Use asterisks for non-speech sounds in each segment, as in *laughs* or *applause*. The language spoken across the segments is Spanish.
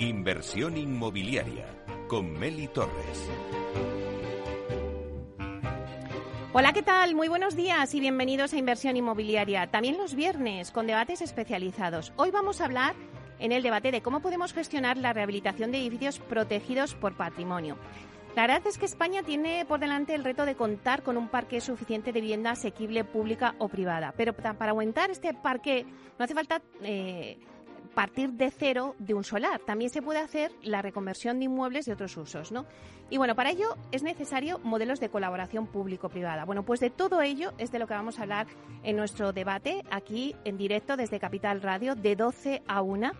Inversión inmobiliaria con Meli Torres. Hola, ¿qué tal? Muy buenos días y bienvenidos a Inversión Inmobiliaria. También los viernes con debates especializados. Hoy vamos a hablar en el debate de cómo podemos gestionar la rehabilitación de edificios protegidos por patrimonio. La verdad es que España tiene por delante el reto de contar con un parque suficiente de vivienda asequible pública o privada. Pero para aumentar este parque no hace falta eh, partir de cero de un solar. También se puede hacer la reconversión de inmuebles de otros usos, ¿no? Y bueno, para ello es necesario modelos de colaboración público-privada. Bueno, pues de todo ello es de lo que vamos a hablar en nuestro debate aquí en directo desde Capital Radio de 12 a 1.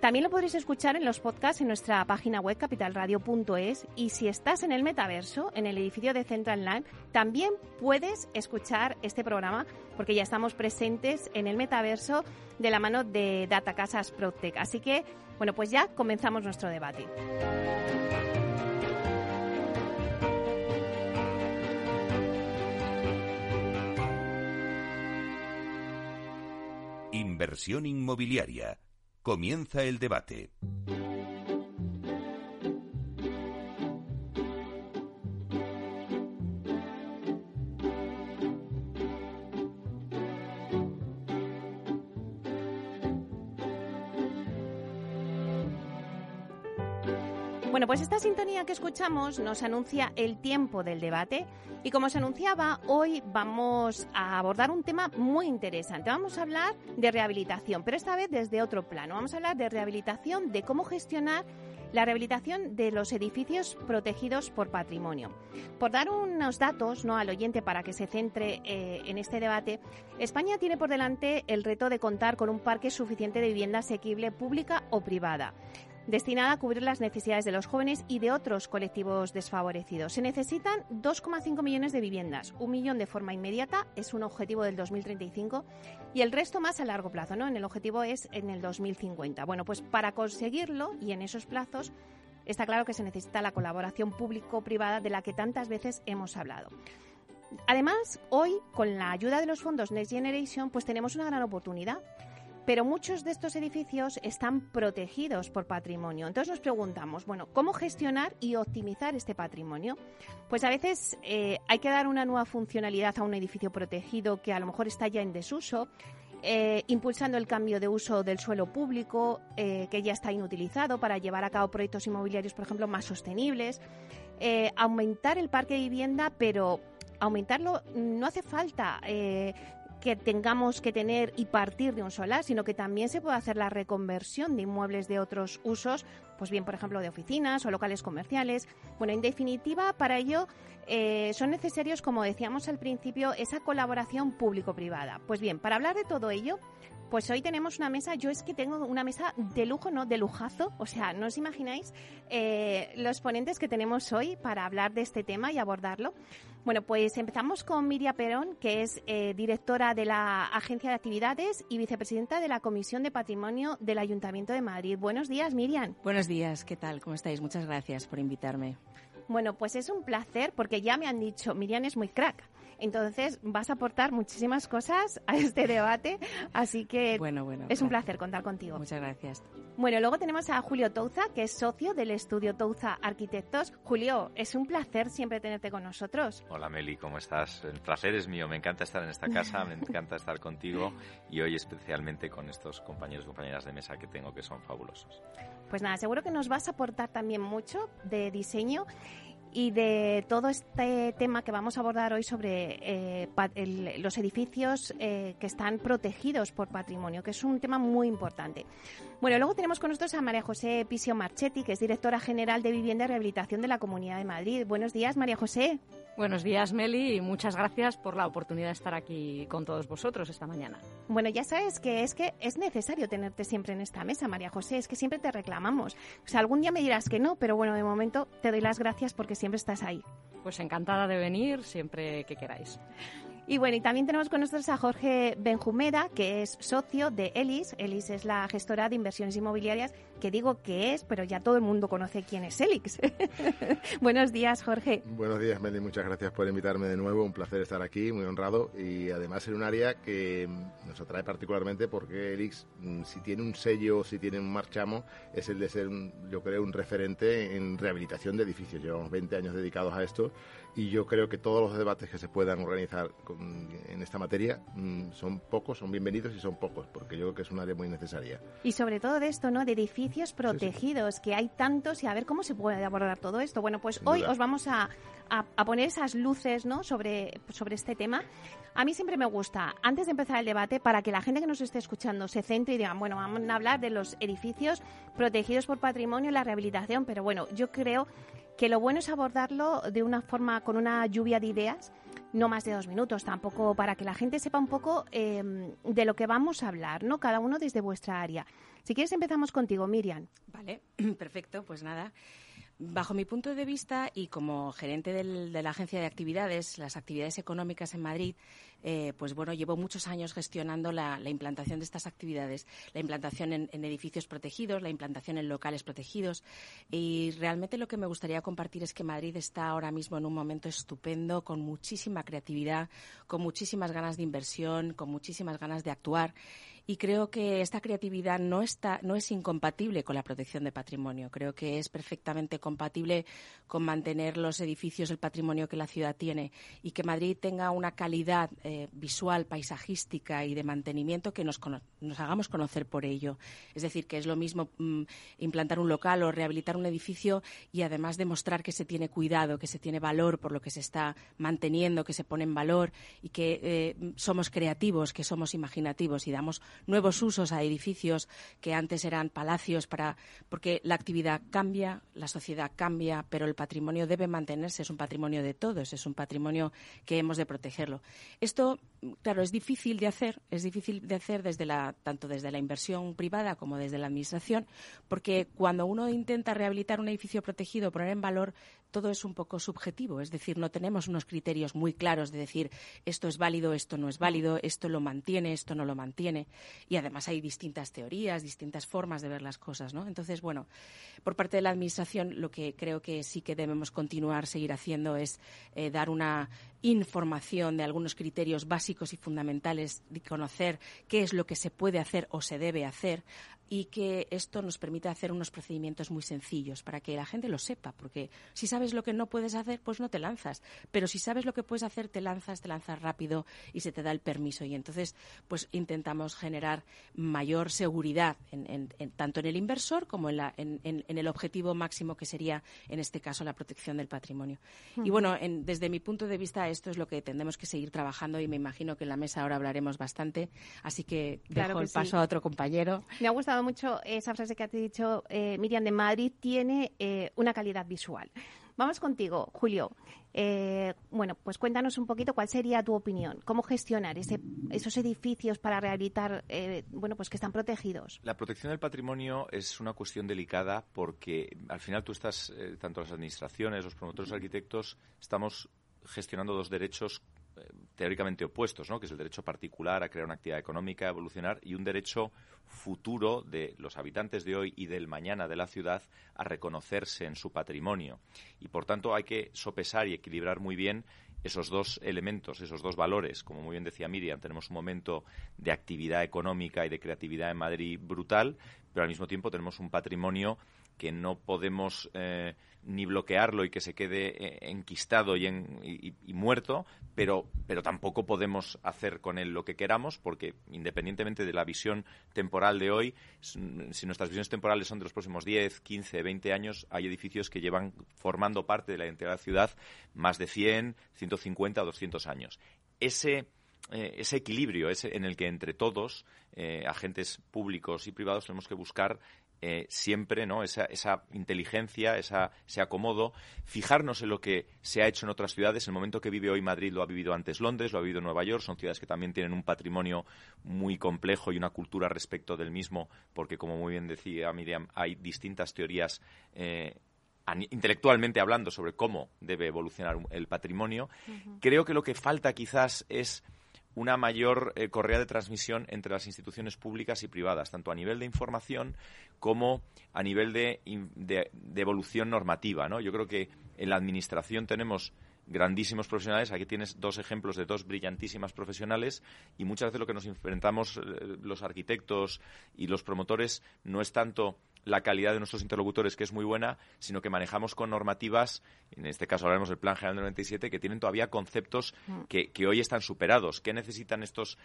También lo podréis escuchar en los podcasts en nuestra página web capitalradio.es y si estás en el metaverso, en el edificio de Central Line, también puedes escuchar este programa porque ya estamos presentes en el metaverso de la mano de Data Casas. Así que, bueno, pues ya comenzamos nuestro debate. Inversión inmobiliaria Comienza el debate. Pues esta sintonía que escuchamos nos anuncia el tiempo del debate y como se anunciaba, hoy vamos a abordar un tema muy interesante. Vamos a hablar de rehabilitación, pero esta vez desde otro plano. Vamos a hablar de rehabilitación, de cómo gestionar la rehabilitación de los edificios protegidos por patrimonio. Por dar unos datos ¿no? al oyente para que se centre eh, en este debate, España tiene por delante el reto de contar con un parque suficiente de vivienda asequible pública o privada destinada a cubrir las necesidades de los jóvenes y de otros colectivos desfavorecidos. Se necesitan 2,5 millones de viviendas, un millón de forma inmediata, es un objetivo del 2035, y el resto más a largo plazo, ¿no? En el objetivo es en el 2050. Bueno, pues para conseguirlo y en esos plazos está claro que se necesita la colaboración público-privada de la que tantas veces hemos hablado. Además, hoy, con la ayuda de los fondos Next Generation, pues tenemos una gran oportunidad pero muchos de estos edificios están protegidos por patrimonio. Entonces nos preguntamos, bueno, ¿cómo gestionar y optimizar este patrimonio? Pues a veces eh, hay que dar una nueva funcionalidad a un edificio protegido que a lo mejor está ya en desuso. Eh, impulsando el cambio de uso del suelo público eh, que ya está inutilizado para llevar a cabo proyectos inmobiliarios, por ejemplo, más sostenibles, aumentar el parque de vivienda, pero aumentarlo no hace falta que tengamos que tener y partir de un solar, sino que también se puede hacer la reconversión de inmuebles de otros usos, pues bien, por ejemplo, de oficinas o locales comerciales. Bueno, en definitiva, para ello eh, son necesarios, como decíamos al principio, esa colaboración público-privada. Pues bien, para hablar de todo ello, pues hoy tenemos una mesa, yo es que tengo una mesa de lujo, ¿no? De lujazo. O sea, no os imagináis eh, los ponentes que tenemos hoy para hablar de este tema y abordarlo. Bueno, pues empezamos con Miriam Perón, que es eh, directora de la Agencia de Actividades y vicepresidenta de la Comisión de Patrimonio del Ayuntamiento de Madrid. Buenos días, Miriam. Buenos días, ¿qué tal? ¿Cómo estáis? Muchas gracias por invitarme. Bueno, pues es un placer porque ya me han dicho, Miriam es muy crack. Entonces vas a aportar muchísimas cosas a este debate, así que bueno, bueno, es un placer contar contigo. Muchas gracias. Bueno, luego tenemos a Julio Touza, que es socio del estudio Touza Arquitectos. Julio, es un placer siempre tenerte con nosotros. Hola Meli, ¿cómo estás? El placer es mío, me encanta estar en esta casa, me encanta estar contigo y hoy especialmente con estos compañeros y compañeras de mesa que tengo que son fabulosos. Pues nada, seguro que nos vas a aportar también mucho de diseño y de todo este tema que vamos a abordar hoy sobre eh, los edificios eh, que están protegidos por patrimonio, que es un tema muy importante. Bueno, luego tenemos con nosotros a María José Pisio Marchetti, que es directora general de Vivienda y Rehabilitación de la Comunidad de Madrid. Buenos días, María José. Buenos días, Meli, y muchas gracias por la oportunidad de estar aquí con todos vosotros esta mañana. Bueno, ya sabes que es que es necesario tenerte siempre en esta mesa, María José, es que siempre te reclamamos. O sea, algún día me dirás que no, pero bueno, de momento te doy las gracias porque siempre estás ahí. Pues encantada de venir siempre que queráis. Y bueno, y también tenemos con nosotros a Jorge Benjumeda, que es socio de Elis. Elis es la gestora de inversiones inmobiliarias, que digo que es, pero ya todo el mundo conoce quién es Elix. *laughs* Buenos días, Jorge. Buenos días, Meli. Muchas gracias por invitarme de nuevo. Un placer estar aquí, muy honrado. Y además en un área que nos atrae particularmente porque Elix, mm, si tiene un sello, si tiene un marchamo, es el de ser, yo creo, un referente en rehabilitación de edificios. Llevamos 20 años dedicados a esto y yo creo que todos los debates que se puedan organizar en esta materia mm, son pocos, son bienvenidos y son pocos, porque yo creo que es un área muy necesaria. Y sobre todo de esto, ¿no? De edificios protegidos, que hay tantos y a ver cómo se puede abordar todo esto. Bueno, pues hoy os vamos a, a, poner esas luces, ¿no? Sobre, sobre este tema. A mí siempre me gusta, antes de empezar el debate, para que la gente que nos esté escuchando se centre y digan, bueno, vamos a hablar de los edificios protegidos por patrimonio y la rehabilitación, pero bueno, yo creo que lo bueno es abordarlo de una forma, con una lluvia de ideas, no más de dos minutos, tampoco para que la gente sepa un poco em, de lo que vamos a hablar, ¿no? Cada uno desde vuestra área. Si quieres empezamos contigo, Miriam. Vale, *clears throat* perfecto, pues nada. Bajo mi punto de vista y como gerente de la agencia de actividades, las actividades económicas en Madrid, eh, pues bueno, llevo muchos años gestionando la, implantación de estas actividades, la implantación en, edificios protegidos, la implantación en locales protegidos. Y realmente lo que me gustaría compartir es que Madrid está ahora mismo en un momento estupendo, con muchísima creatividad, con muchísimas ganas de inversión, con muchísimas ganas de actuar y creo que esta creatividad no está no es incompatible con la protección de patrimonio. Creo que es perfectamente compatible con mantener los edificios el patrimonio que la ciudad tiene y que Madrid tenga una calidad eh, visual paisajística y de mantenimiento que nos, nos hagamos conocer por ello. Es decir que es lo mismo mm, implantar un local o rehabilitar un edificio y además demostrar que se tiene cuidado que se tiene valor por lo que se está manteniendo que se pone en valor y que eh, somos creativos que somos imaginativos y damos nuevos usos a edificios que antes eran palacios para porque la actividad cambia, la sociedad cambia, pero el patrimonio debe mantenerse, es un patrimonio de todos, es un patrimonio que hemos de protegerlo. Esto, claro, es difícil de hacer, es difícil de hacer desde la tanto desde la inversión privada como desde la administración, porque cuando uno intenta rehabilitar un edificio protegido, poner en valor todo es un poco subjetivo, es decir, no tenemos unos criterios muy claros de decir esto es válido, esto no es válido, esto lo mantiene, esto no lo mantiene. Y además hay distintas teorías, distintas formas de ver las cosas, ¿no? Entonces, bueno, por parte de la Administración lo que creo que sí que debemos continuar, seguir haciendo es eh, dar una información de algunos criterios básicos y fundamentales de conocer qué es lo que se puede hacer o se debe hacer y que esto nos permite hacer unos procedimientos muy sencillos para que la gente lo sepa, porque si sabes lo que no puedes hacer, pues no te lanzas, pero si sabes lo que puedes hacer, te lanzas, te lanzas rápido y se te da el permiso y entonces pues intentamos generar mayor seguridad en, tanto en el inversor como en, la, en, el objetivo máximo que sería en este caso la protección del patrimonio. Y bueno, desde mi punto de vista esto es lo que tendremos que seguir trabajando y me imagino que en la mesa ahora hablaremos bastante, así que dejo el paso a otro compañero. Me ha gustado mucho esa frase que ha dicho eh, Miriam de Madrid, tiene eh, una calidad visual. Vamos contigo, Julio. Eh, bueno, pues cuéntanos un poquito cuál sería tu opinión. ¿Cómo gestionar esos edificios para rehabilitar, bueno, pues que están protegidos? La protección del patrimonio es una cuestión delicada porque al final tú estás, tanto las administraciones, los promotores, los arquitectos, estamos gestionando dos derechos teóricamente opuestos, ¿no? que es el derecho particular a crear una actividad económica, a evolucionar, y un derecho futuro de los habitantes de hoy y del mañana de la ciudad a reconocerse en su patrimonio. Y por tanto hay que sopesar y equilibrar muy bien esos dos elementos, esos dos valores. Como muy bien decía Miriam, tenemos un momento de actividad económica y de creatividad en Madrid brutal, pero al mismo tiempo tenemos un patrimonio que no podemos eh, ni bloquearlo y que se quede eh, enquistado y, y, muerto, pero, pero tampoco podemos hacer con él lo que queramos, porque independientemente de la visión temporal de hoy, si nuestras visiones temporales son de los próximos 10, 15, 20 años, hay edificios que llevan formando parte de la identidad de la ciudad más de 100, 150 o 200 años. Ese eh, ese equilibrio ese en el que entre todos, agentes públicos y privados, tenemos que buscar eh, siempre ¿no? esa, esa inteligencia, esa, ese acomodo, fijarnos en lo que se ha hecho en otras ciudades. El momento que vive hoy Madrid lo ha vivido antes Londres, lo ha vivido Nueva York. Son ciudades que también tienen un patrimonio muy complejo y una cultura respecto del mismo, porque como muy bien decía Miriam, hay distintas teorías. Eh, intelectualmente hablando sobre cómo debe evolucionar el patrimonio. Creo que lo que falta quizás es una mayor eh, correa de transmisión entre las instituciones públicas y privadas, tanto a nivel de información como a nivel de, evolución normativa. ¿no? Yo creo que en la Administración tenemos grandísimos profesionales. Aquí tienes dos ejemplos de dos brillantísimas profesionales y muchas veces lo que nos enfrentamos eh, los arquitectos y los promotores no es tanto la calidad de nuestros interlocutores, que es muy buena, sino que manejamos con normativas, en este caso hablaremos del Plan General del 97, que tienen todavía conceptos mm. que, hoy están superados. ¿Qué necesitan estos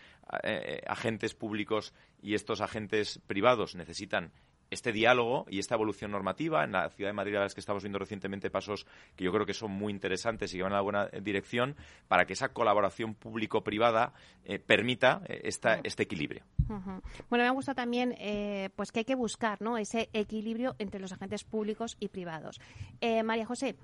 eh, agentes públicos y estos agentes privados? Necesitan este diálogo y esta evolución normativa. En la ciudad de Madrid, a las que estamos viendo recientemente pasos que yo creo que son muy interesantes y que van en la buena dirección para que esa colaboración público-privada eh, permita eh, esta, este equilibrio. Bueno, me gusta también eh, pues que hay que buscar ¿no? ese equilibrio entre los agentes públicos y privados. María José.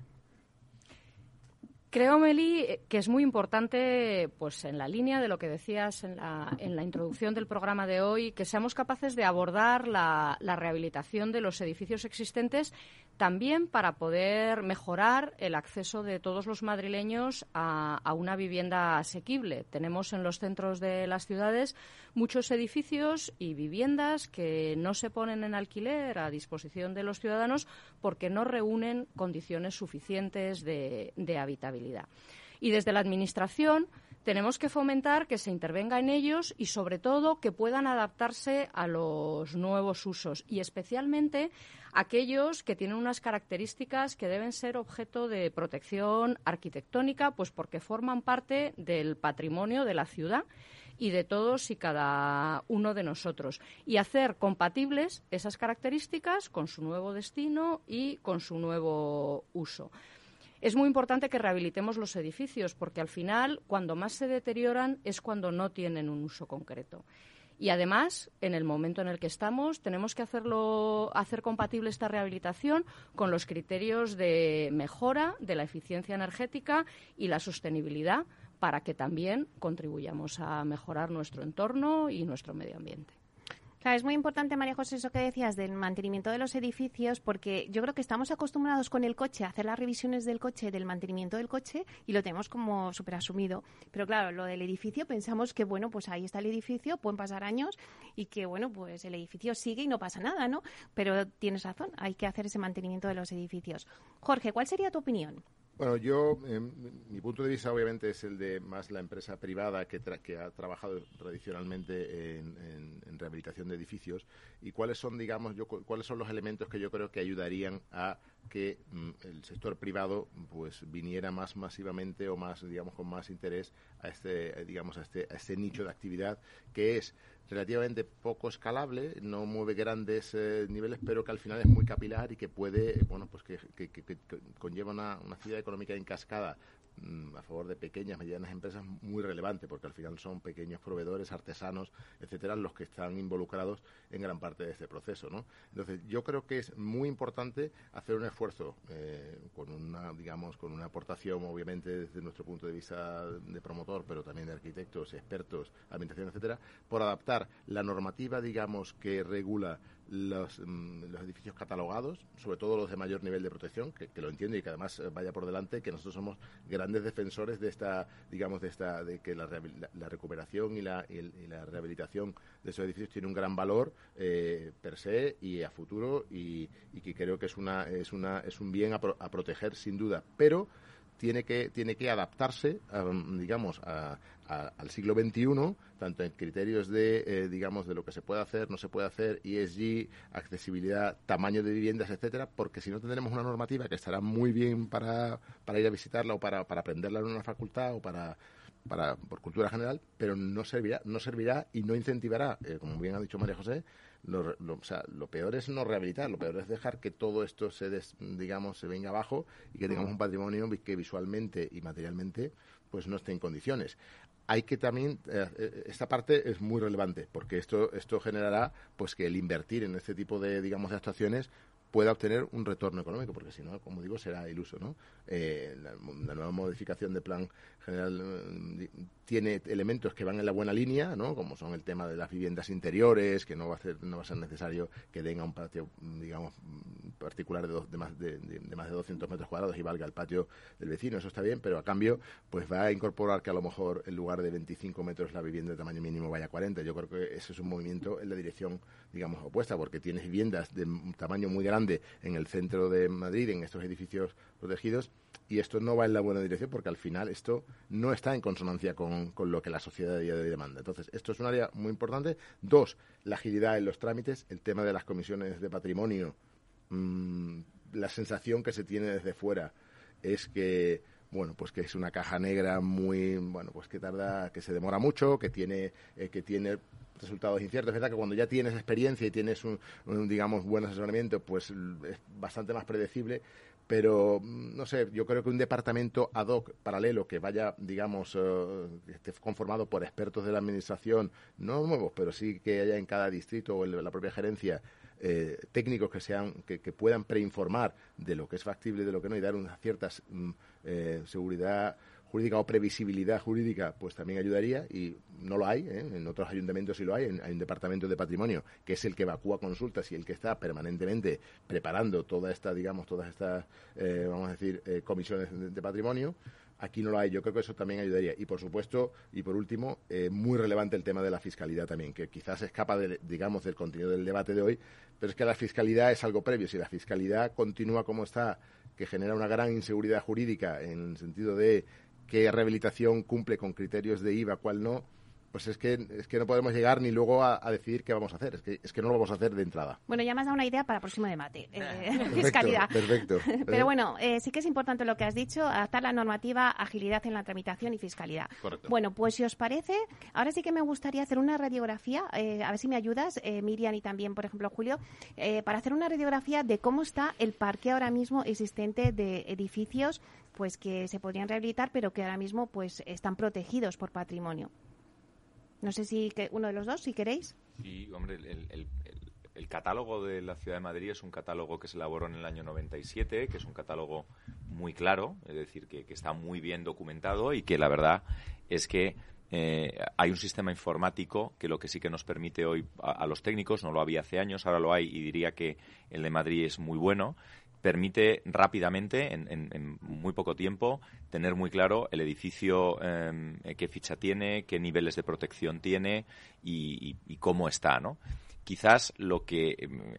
Creo, Meli, que es muy importante, pues en la línea de lo que decías en la, en la introducción del programa de hoy, que seamos capaces de abordar la, la rehabilitación de los edificios existentes también para poder mejorar el acceso de todos los madrileños a, una vivienda asequible. Tenemos en los centros de las ciudades muchos edificios y viviendas que no se ponen en alquiler a disposición de los ciudadanos porque no reúnen condiciones suficientes de, habitabilidad. Y desde la Administración tenemos que fomentar que se intervenga en ellos y, sobre todo, que puedan adaptarse a los nuevos usos y, especialmente, aquellos que tienen unas características que deben ser objeto de protección arquitectónica, pues porque forman parte del patrimonio de la ciudad y de todos y cada uno de nosotros y hacer compatibles esas características con su nuevo destino y con su nuevo uso. Es muy importante que rehabilitemos los edificios porque al final, cuando más se deterioran, es cuando no tienen un uso concreto. Y además, en el momento en el que estamos, tenemos que hacerlo, hacer compatible esta rehabilitación con los criterios de mejora de la eficiencia energética y la sostenibilidad para que también contribuyamos a mejorar nuestro entorno y nuestro medio ambiente. Claro, es muy importante, María José, eso que decías del mantenimiento de los edificios, porque yo creo que estamos acostumbrados con el coche a hacer las revisiones del coche, del mantenimiento del coche, y lo tenemos como súper asumido. Pero claro, lo del edificio, pensamos que, bueno, pues ahí está el edificio, pueden pasar años y que, bueno, pues el edificio sigue y no pasa nada, ¿no? Pero tienes razón, hay que hacer ese mantenimiento de los edificios. Jorge, ¿cuál sería tu opinión? Bueno, yo, em, mi punto de vista obviamente es el de más la empresa privada que, que ha trabajado tradicionalmente en, rehabilitación de edificios. Y cuáles son, digamos, yo, cuáles son los elementos que yo creo que ayudarían a que mm, el sector privado pues viniera más masivamente o más, digamos, con más interés a este, digamos, a este, a este nicho de actividad que es relativamente poco escalable, no mueve grandes eh, niveles, pero que al final es muy capilar y que puede, bueno, pues que, conlleva una, una actividad económica en cascada a favor de pequeñas, medianas empresas muy relevante, porque al final son pequeños proveedores, artesanos, etcétera, los que están involucrados en gran parte de este proceso, ¿no? Entonces, yo creo que es muy importante hacer un esfuerzo eh, con digamos, con una aportación, obviamente, desde nuestro punto de vista de promotor, pero también de arquitectos, expertos, administración, etcétera, por adaptar la normativa, digamos, que regula los, mm, los, edificios catalogados, sobre todo los de mayor nivel de protección, que, lo entiendo y que además eh, vaya por delante, que nosotros somos grandes defensores de esta, digamos, de esta, de que la, recuperación y la, y, la, rehabilitación de esos edificios tiene un gran valor eh, per se y a futuro y, que creo que es una, es una, es un bien a, a proteger sin duda, pero tiene que, tiene que adaptarse, digamos, al siglo XXI, tanto en criterios de, eh, digamos, de lo que se puede hacer, no se puede hacer, ESG, accesibilidad, tamaño de viviendas, etcétera, porque si no tendremos una normativa que estará muy bien para, para ir a visitarla o para, para aprenderla en una facultad o para para, por cultura general, pero no servirá, no servirá y no incentivará, eh, como bien ha dicho María José, lo, o sea, lo peor es no rehabilitar, lo peor es dejar que todo esto se, digamos, se venga abajo y que tengamos un patrimonio que visualmente y materialmente pues no esté en condiciones. Hay que también, eh, eh, esta parte es muy relevante porque esto, esto generará pues que el invertir en este tipo de, digamos, de actuaciones pueda obtener un retorno económico, porque si no, como digo, será iluso, ¿no? Eh, la, nueva modificación de plan general eh, tiene elementos que van en la buena línea, ¿no? Como son el tema de las viviendas interiores, que no va a ser, no va a ser necesario que tenga un patio, digamos, particular de, de más de, de, más de 200 metros cuadrados y valga el patio del vecino, eso está bien, pero a cambio, pues va a incorporar que a lo mejor en lugar de 25 metros la vivienda de tamaño mínimo vaya a 40. Yo creo que ese es un movimiento en la dirección, digamos, opuesta, porque tienes viviendas de tamaño muy grande en el centro de Madrid, en estos edificios protegidos, y esto no va en la buena dirección porque al final esto no está en consonancia con, lo que la sociedad de día de hoy demanda. Entonces, esto es un área muy importante. Dos, la agilidad en los trámites, el tema de las comisiones de patrimonio, mm, la sensación que se tiene desde fuera es que bueno, pues que es una caja negra muy, bueno, pues que tarda, que se demora mucho, que tiene, eh, que tiene resultados inciertos. Es verdad que cuando ya tienes experiencia y tienes un, digamos, buen asesoramiento, pues es bastante más predecible. Pero, mm, no sé, yo creo que un departamento ad hoc paralelo que vaya, digamos, eh, esté conformado por expertos de la administración, no nuevos, pero sí que haya en cada distrito o en la propia gerencia eh, técnicos que sean que, puedan preinformar de lo que es factible y de lo que no y dar una cierta mm, eh, seguridad jurídica o previsibilidad jurídica, pues también ayudaría y no lo hay, ¿eh? en otros ayuntamientos sí lo hay, hay un departamento de patrimonio que es el que evacúa consultas y el que está permanentemente preparando toda esta, digamos, todas estas, vamos a decir, comisiones de patrimonio Aquí no lo hay. Yo creo que eso también ayudaría. Y por supuesto, y por último, eh, muy relevante el tema de la fiscalidad también, que quizás escapa, de, digamos, del contenido del debate de hoy, pero es que la fiscalidad es algo previo. Si la fiscalidad continúa como está, que genera una gran inseguridad jurídica en el sentido de qué rehabilitación cumple con criterios de IVA, cuál no, pues es que, es que no podemos llegar ni luego a, decidir qué vamos a hacer. Es que, es que no lo vamos a hacer de entrada. Bueno, ya me has dado una idea para el próximo debate. Eh, *laughs* fiscalidad. Perfecto. *laughs* Pero bueno, eh, sí que es importante lo que has dicho, adaptar la normativa, agilidad en la tramitación y fiscalidad. Correcto. Bueno, pues si os parece, ahora sí que me gustaría hacer una radiografía, eh, a ver si me ayudas, Miriam y también, por ejemplo, Julio, para hacer una radiografía de cómo está el parque ahora mismo existente de edificios pues que se podrían rehabilitar, pero que ahora mismo pues están protegidos por patrimonio. No sé si que uno de los dos, si queréis. Sí, hombre, el, catálogo de la Ciudad de Madrid es un catálogo que se elaboró en el año 97, que es un catálogo muy claro, es decir, que, está muy bien documentado y que la verdad es que eh, hay un sistema informático que lo que sí que nos permite hoy a, los técnicos, no lo había hace años, ahora lo hay y diría que el de Madrid es muy bueno, permite rápidamente, en, muy poco tiempo, tener muy claro el edificio, em, qué ficha tiene, qué niveles de protección tiene y, cómo está, ¿no? Quizás lo que, em,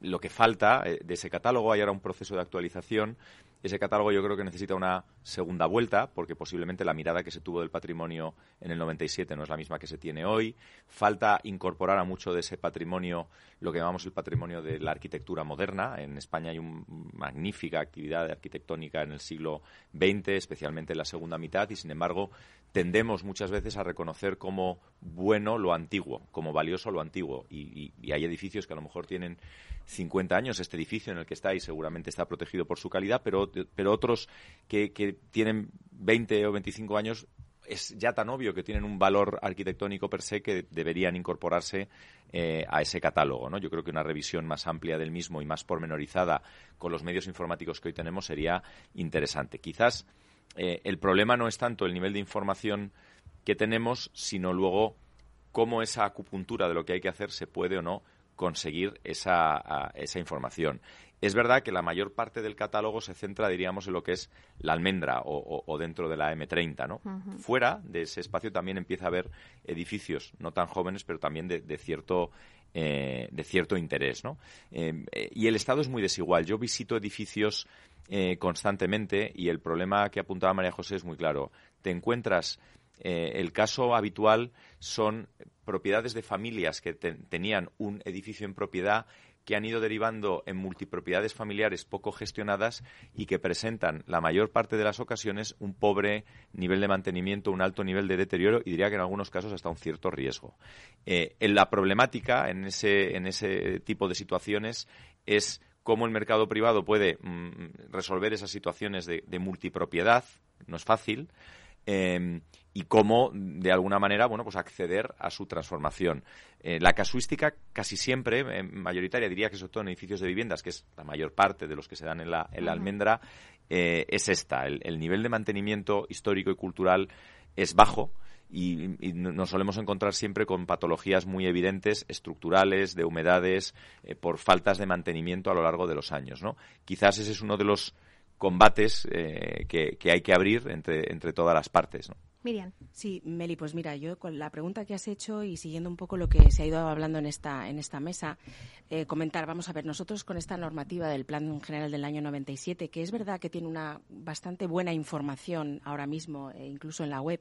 lo que falta eh, de ese catálogo, hay ahora un proceso de actualización ese catálogo yo creo que necesita una segunda vuelta, porque posiblemente la mirada que se tuvo del patrimonio en el 97 no es la misma que se tiene hoy. Falta incorporar a mucho de ese patrimonio lo que llamamos el patrimonio de la arquitectura moderna. En España hay una magnífica actividad arquitectónica en el siglo XX, especialmente en la segunda mitad, y sin embargo tendemos muchas veces a reconocer como bueno lo antiguo, como valioso lo antiguo. Y, hay edificios que a lo mejor tienen 50 años, este edificio en el que está y seguramente está protegido por su calidad, pero, pero otros que, que tienen 20 o 25 años es ya tan obvio que tienen un valor arquitectónico per se que deberían incorporarse eh, a ese catálogo. ¿no? Yo creo que una revisión más amplia del mismo y más pormenorizada con los medios informáticos que hoy tenemos sería interesante. Quizás eh, el problema no es tanto el nivel de información que tenemos, sino luego cómo esa acupuntura de lo que hay que hacer se puede o no conseguir esa, esa información. Es verdad que la mayor parte del catálogo se centra, diríamos, en lo que es la almendra o, dentro de la M30, ¿no? Fuera de ese espacio también empieza a haber edificios no tan jóvenes, pero también de, cierto eh, de cierto interés, ¿no? Eh, y el estado es muy desigual. Yo visito edificios eh, constantemente y el problema que apuntaba María José es muy claro. Te encuentras, eh, el caso habitual son propiedades de familias que tenían un edificio en propiedad que han ido derivando en multipropiedades familiares poco gestionadas y que presentan la mayor parte de las ocasiones un pobre nivel de mantenimiento, un alto nivel de deterioro y diría que en algunos casos hasta un cierto riesgo. Eh, la problemática en ese, en ese tipo de situaciones es cómo el mercado privado puede mm, resolver esas situaciones de, multipropiedad, no es fácil, em, y cómo, de alguna manera, bueno, pues acceder a su transformación. Eh, la casuística casi siempre, eh, mayoritaria, diría que sobre todo en edificios de viviendas, que es la mayor parte de los que se dan en la, en la almendra, eh, es esta. El, nivel de mantenimiento histórico y cultural es bajo. Y, nos solemos encontrar siempre con patologías muy evidentes, estructurales, de humedades, por faltas de mantenimiento a lo largo de los años. ¿no? Quizás ese es uno de los combates que, que, hay que abrir entre, entre todas las partes. ¿no? Miriam. Sí, Meli, pues mira, yo con la pregunta que has hecho y siguiendo un poco lo que se ha ido hablando en esta, en esta mesa, eh, comentar, vamos a ver, nosotros con esta normativa del Plan General del año 97, que es verdad que tiene una bastante buena información ahora mismo, eh, incluso en la web,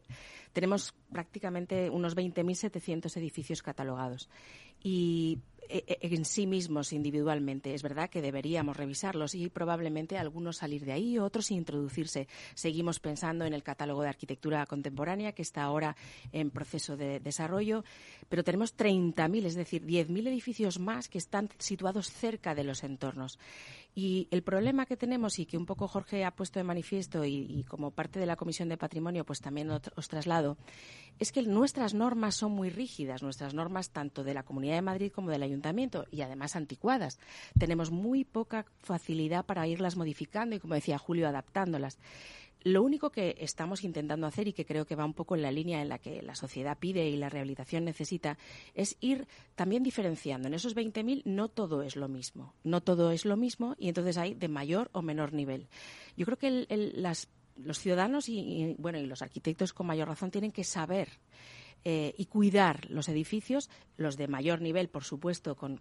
tenemos prácticamente unos 20.700 edificios catalogados. Y e, e, en sí mismos individualmente. Es verdad que deberíamos revisarlos y probablemente algunos salir de ahí, otros introducirse. Seguimos pensando en el catálogo de arquitectura contemporánea que está ahora en proceso de desarrollo, pero tenemos 30.000, es decir, 10.000 edificios más que están situados cerca de los entornos. Y el problema que tenemos y que un poco Jorge ha puesto de manifiesto y, como parte de la Comisión de Patrimonio pues también os traslado, es que nuestras normas son muy rígidas, nuestras normas tanto de la Comunidad de Madrid como del Ayuntamiento y además anticuadas. Tenemos muy poca facilidad para irlas modificando y, como decía Julio, adaptándolas. Lo único que estamos intentando hacer y que creo que va un poco en la línea en la que la sociedad pide y la rehabilitación necesita es ir también diferenciando. En esos 20.000 no todo es lo mismo, no todo es lo mismo y entonces hay de mayor o menor nivel. Yo creo que los ciudadanos y, bueno y los arquitectos con mayor razón tienen que saber eh, y cuidar los edificios, los de mayor nivel, por supuesto, con,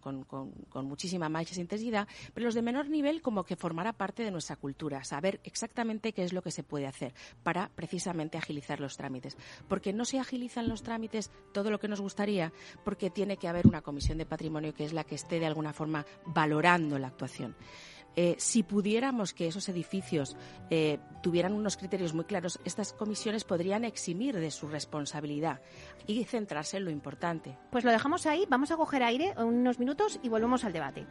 muchísima más intensidad, pero los de menor nivel como que formará parte de nuestra cultura, saber exactamente qué es lo que se puede hacer para precisamente agilizar los trámites. Porque no se agilizan los trámites todo lo que nos gustaría, porque tiene que haber una comisión de patrimonio que es la que esté de alguna forma valorando la actuación. Eh, si pudiéramos que esos edificios eh, tuvieran unos criterios muy claros, estas comisiones podrían eximir de su responsabilidad y centrarse en lo importante. Pues lo dejamos ahí, vamos a coger aire unos minutos y volvemos al debate.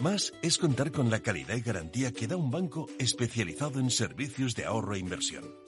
Más es contar con la calidad y garantía que da un banco especializado en servicios de ahorro e inversión.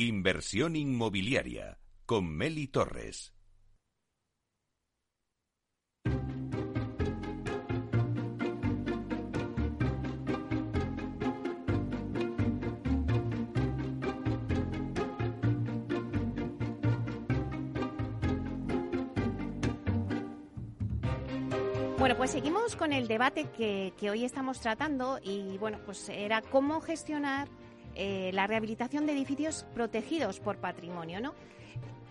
Inversión inmobiliaria con Meli Torres. Bueno, pues seguimos con el debate que, hoy estamos tratando y bueno, pues era cómo gestionar eh, la rehabilitación de edificios protegidos por patrimonio, ¿no?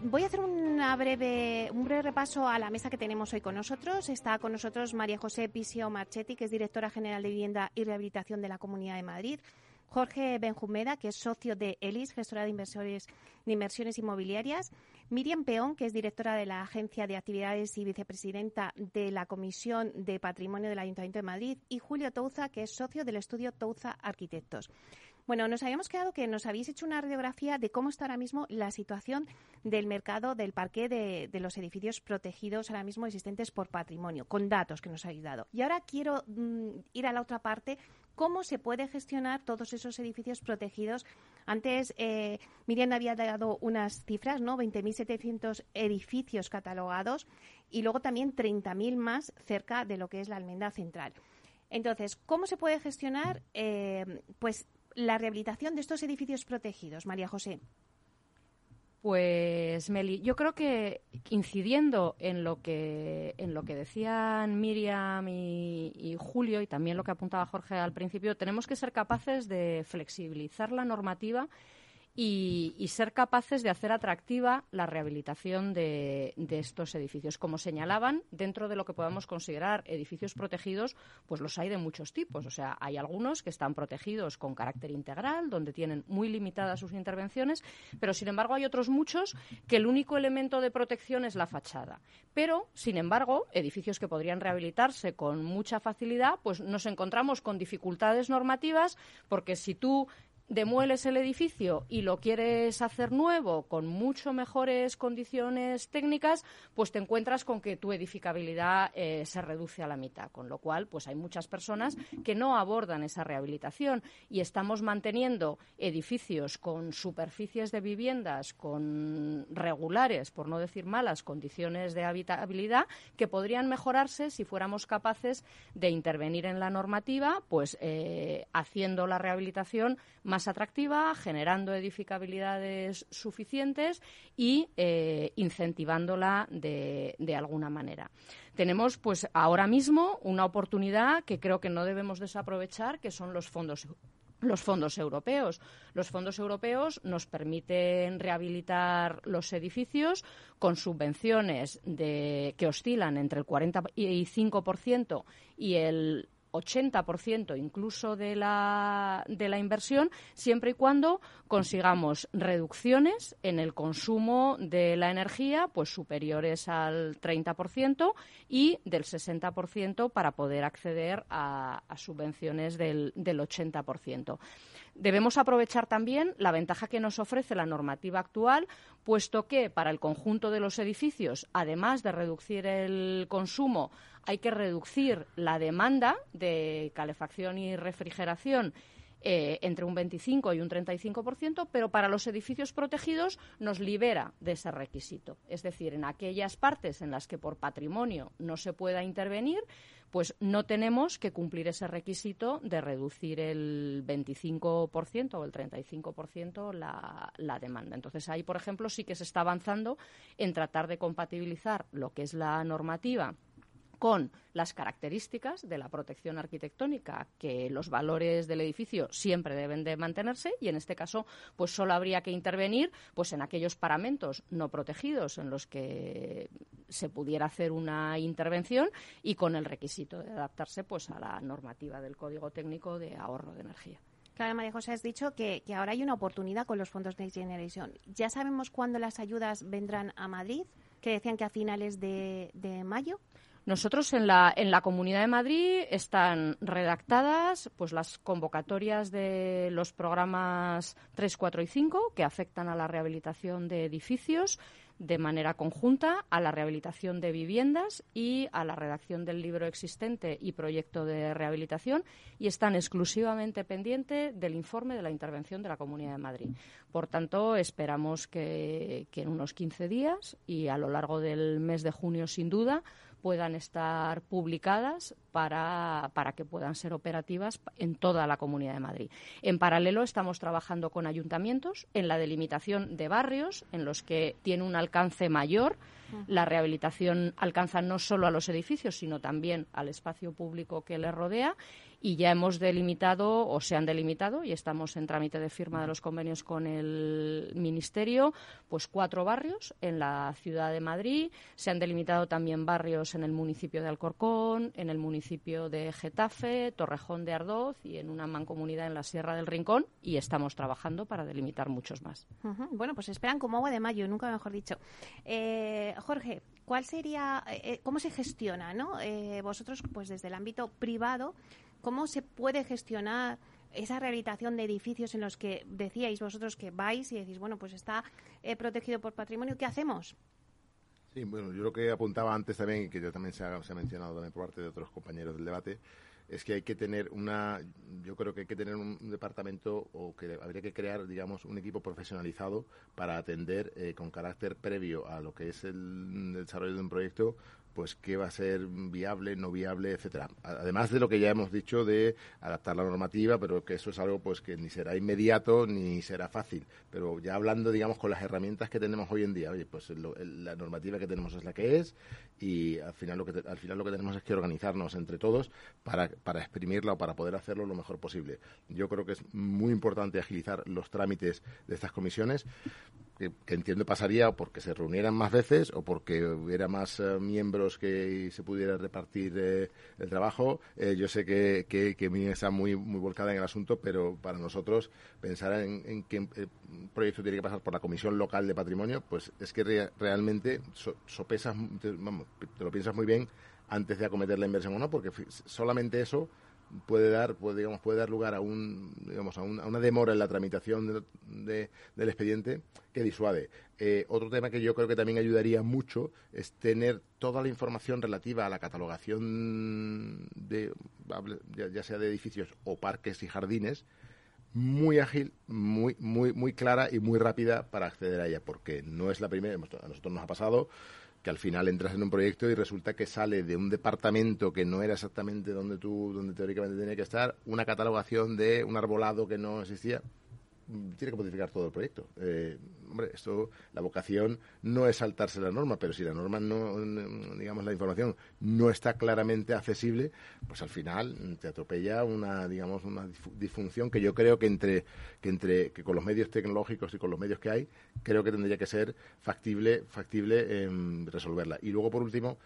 Voy a hacer una breve, un breve repaso a la mesa que tenemos hoy con nosotros. Está con nosotros María José Pisio Marchetti, que es directora general de Vivienda y Rehabilitación de la Comunidad de Madrid. Jorge Benjumeda, que es socio de ELIS, gestora de inversores de inversiones inmobiliarias. Miriam Peón, que es directora de la Agencia de Actividades y vicepresidenta de la Comisión de Patrimonio del Ayuntamiento de Madrid. Y Julio Touza, que es socio del estudio Touza Arquitectos. Bueno, nos habíamos quedado que nos habéis hecho una radiografía de cómo está ahora mismo la situación del mercado del parque de, los edificios protegidos ahora mismo existentes por patrimonio, con datos que nos habéis dado. Y ahora quiero mm, ir a la otra parte, cómo se puede gestionar todos esos edificios protegidos. Antes eh, Miriam había dado unas cifras, ¿no? 20.700 edificios catalogados y luego también 30.000 más cerca de lo que es la almenda central. Entonces, ¿cómo se puede gestionar? Eh, pues la rehabilitación de estos edificios protegidos, María José? Pues Meli, yo creo que incidiendo en lo que en lo que decían Miriam y, y, Julio y también lo que apuntaba Jorge al principio, tenemos que ser capaces de flexibilizar la normativa y, ser capaces de hacer atractiva la rehabilitación de, estos edificios. Como señalaban, dentro de lo que podamos considerar edificios protegidos, pues los hay de muchos tipos. O sea, hay algunos que están protegidos con carácter integral, donde tienen muy limitadas sus intervenciones, pero sin embargo hay otros muchos que el único elemento de protección es la fachada. Pero, sin embargo, edificios que podrían rehabilitarse con mucha facilidad, pues nos encontramos con dificultades normativas, porque si tú demueles el edificio y lo quieres hacer nuevo con mucho mejores condiciones técnicas, pues te encuentras con que tu edificabilidad eh, se reduce a la mitad, con lo cual pues hay muchas personas que no abordan esa rehabilitación y estamos manteniendo edificios con superficies de viviendas con regulares, por no decir malas condiciones de habitabilidad que podrían mejorarse si fuéramos capaces de intervenir en la normativa, pues eh, haciendo la rehabilitación más más atractiva, generando edificabilidades suficientes y eh, incentivándola de, de alguna manera tenemos pues ahora mismo una oportunidad que creo que no debemos desaprovechar, que son los fondos los fondos europeos. Los fondos europeos nos permiten rehabilitar los edificios con subvenciones de, que oscilan entre el 45% y el 80% incluso de la, de la inversión, siempre y cuando consigamos reducciones en el consumo de la energía pues superiores al 30% y del 60% para poder acceder a, subvenciones del, del 80%. Debemos aprovechar también la ventaja que nos ofrece la normativa actual, puesto que para el conjunto de los edificios, además de reducir el consumo, hay que reducir la demanda de calefacción y refrigeración eh, entre un 25 y un 35%, pero para los edificios protegidos nos libera de ese requisito. Es decir, en aquellas partes en las que por patrimonio no se pueda intervenir, pues no tenemos que cumplir ese requisito de reducir el 25% o el 35% la, la demanda. Entonces, ahí, por ejemplo, sí que se está avanzando en tratar de compatibilizar lo que es la normativa con las características de la protección arquitectónica, que los valores del edificio siempre deben de mantenerse y en este caso pues solo habría que intervenir pues en aquellos paramentos no protegidos en los que se pudiera hacer una intervención y con el requisito de adaptarse pues a la normativa del Código Técnico de ahorro de energía. Claro, María José, has dicho que, ahora hay una oportunidad con los fondos Next Generation. ¿Ya sabemos cuándo las ayudas vendrán a Madrid? Que decían que a finales de mayo. Nosotros en la, en la Comunidad de Madrid están redactadas pues las convocatorias de los programas 3, 4 y 5 que afectan a la rehabilitación de edificios de manera conjunta a la rehabilitación de viviendas y a la redacción del libro existente y proyecto de rehabilitación y están exclusivamente pendientes del informe de la intervención de la Comunidad de Madrid. Por tanto, esperamos que, que en unos 15 días y a lo largo del mes de junio, sin duda, puedan estar publicadas para, para, que puedan ser operativas en toda la Comunidad de Madrid. En paralelo, estamos trabajando con ayuntamientos en la delimitación de barrios en los que tiene un alcance mayor. La rehabilitación alcanza no solo a los edificios, sino también al espacio público que les rodea y ya hemos delimitado o se han delimitado y estamos en trámite de firma de los convenios con el Ministerio, pues cuatro barrios en la ciudad de Madrid. Se han delimitado también barrios en el municipio de Alcorcón, en el municipio de Getafe, Torrejón de Ardoz y en una mancomunidad en la Sierra del Rincón y estamos trabajando para delimitar muchos más. Bueno, pues esperan como agua de mayo, nunca mejor dicho. Eh, Jorge, ¿cuál sería, eh, cómo se gestiona, no? Eh, vosotros, pues desde el ámbito privado, ¿Cómo se puede gestionar esa rehabilitación de edificios en los que decíais vosotros que vais y decís, bueno, pues está eh, protegido por patrimonio, ¿qué hacemos? Sí, bueno, yo lo que apuntaba antes también, y que yo también se ha, se ha mencionado también por parte de otros compañeros del debate, es que hay que tener una, yo creo que hay que tener un, departamento o que habría que crear, digamos, un equipo profesionalizado para atender eh, con carácter previo a lo que es el desarrollo de un proyecto pues qué va a ser viable, no viable, etcétera. Además de lo que ya hemos dicho de adaptar la normativa, pero que eso es algo pues que ni será inmediato ni será fácil. Pero ya hablando, digamos, con las herramientas que tenemos hoy en día, oye, pues la normativa que tenemos es la que es y al final lo que al final lo que tenemos es que organizarnos entre todos para, para exprimirla o para poder hacerlo lo mejor posible. Yo creo que es muy importante agilizar los trámites de estas comisiones que, entiendo pasaría porque se reunieran más veces o porque hubiera más eh, miembros que se pudiera repartir eh, el trabajo. Eh, yo sé que, que, que mi está muy, muy volcada en el asunto, pero para nosotros pensar en, en qué proyecto tiene que pasar por la Comisión Local de Patrimonio, pues es que realmente sopesas, vamos, te lo piensas muy bien antes de acometer la inversión o no, porque solamente eso puede dar puede, digamos puede dar lugar a un digamos a, una demora en la tramitación de, del expediente que disuade. Eh, otro tema que yo creo que también ayudaría mucho es tener toda la información relativa a la catalogación de ya, sea de edificios o parques y jardines muy ágil, muy, muy, muy clara y muy rápida para acceder a ella, porque no es la primera, a nosotros nos ha pasado que al final entras en un proyecto y resulta que sale de un departamento que no era exactamente donde tú, donde teóricamente tenía que estar, una catalogación de un arbolado que no existía tiene que modificar todo el proyecto. Eh, hombre, esto, la vocación no es saltarse la norma, pero si la norma no, digamos, la información no está claramente accesible, pues al final te atropella una, digamos, una disfunción que yo creo que entre, que entre, que con los medios tecnológicos y con los medios que hay, creo que tendría que ser factible, factible em, resolverla. Y luego, por último,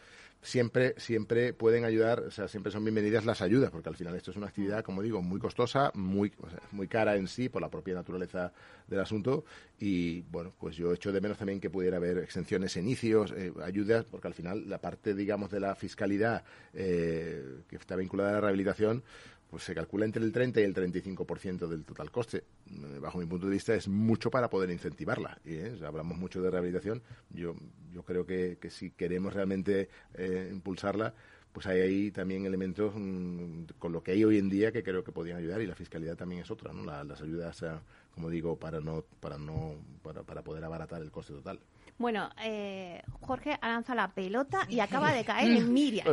siempre, siempre pueden ayudar, o sea, siempre son bienvenidas las ayudas, porque al final esto es una actividad, como digo, muy costosa, muy, muy cara en sí por la propia naturaleza del asunto. Y, bueno, pues yo echo de menos también que pudiera haber exenciones, inicios, eh, ayudas, porque al final la parte, digamos, de la fiscalidad eh, que está vinculada a la rehabilitación, pues se calcula entre el 30 y el 35% del total coste. Eh, bajo mi punto de vista es mucho para poder incentivarla. ¿eh? hablamos mucho de rehabilitación. Yo, yo creo que, que si queremos realmente eh, impulsarla, pues hay ahí también elementos mm, con lo que hay hoy en día que creo que podrían ayudar y la fiscalidad también es otra, ¿no? las ayudas, como digo, para no para no para, para poder abaratar el coste total. Bueno, eh, Jorge ha lanzado la pelota y *laughs* acaba de caer *laughs* en Miriam.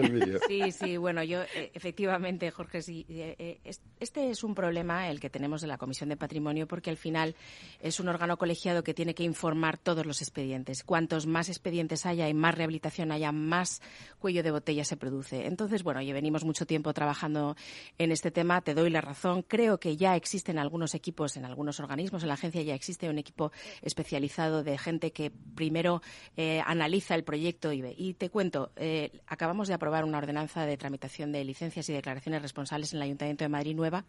Sí, sí, bueno, yo eh, efectivamente, Jorge, sí, eh, este es un problema el que tenemos de la Comisión de Patrimonio porque al final es un órgano colegiado que tiene que informar todos los expedientes. Cuantos más expedientes haya y más rehabilitación haya, más cuello de botella se produce. Entonces, bueno, ya venimos mucho tiempo trabajando en este tema, te doy la razón. Creo que ya existen algunos equipos en algunos organismos, en la agencia ya existe un equipo especializado de gente que primero eh, analiza el proyecto ve. Y te cuento, eh, acabamos de aprobar una ordenanza de tramitación de licencias y declaraciones responsables en el Ayuntamiento de Madrid Nueva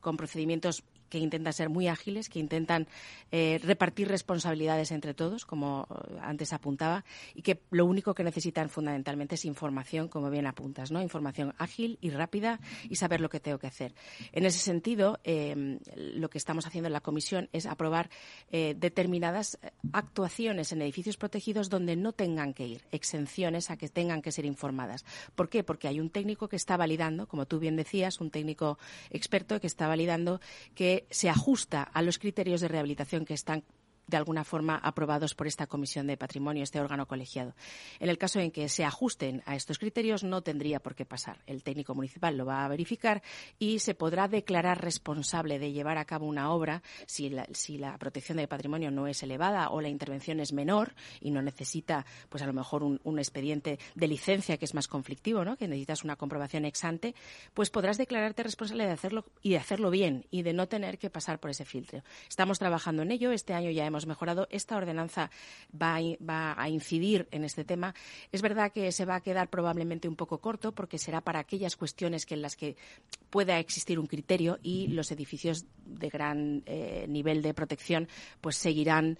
con procedimientos que intentan ser muy ágiles, que intentan eh, repartir responsabilidades entre todos, como eh, antes apuntaba, y que lo único que necesitan fundamentalmente es información, como bien apuntas, ¿no? Información ágil y rápida y saber lo que tengo que hacer. En ese sentido, em, lo que estamos haciendo en la comisión es aprobar eh, determinadas actuaciones en edificios protegidos donde no tengan que ir, exenciones a que tengan que ser informadas. ¿Por qué? Porque hay un técnico que está validando, como tú bien decías, un técnico experto que está validando que se ajusta a los criterios de rehabilitación que están de alguna forma aprobados por esta Comisión de Patrimonio, este órgano colegiado. En el caso en que se ajusten a estos criterios, no tendría por qué pasar. El técnico municipal lo va a verificar y se podrá declarar responsable de llevar a cabo una obra si la, protección del patrimonio no es elevada o la intervención es menor y no necesita, pues a lo mejor, un, un expediente de licencia que es más conflictivo, ¿no? que necesitas una comprobación ex ante, pues podrás declararte responsable de hacerlo y de hacerlo bien y de no tener que pasar por ese filtro. Estamos trabajando en ello. Este año ya hemos mejorado. Esta ordenanza va a, incidir en este tema. Es verdad que se va a quedar probablemente un poco corto porque será para aquellas cuestiones que en las que pueda existir un criterio y los edificios de gran eh, nivel de protección pues seguirán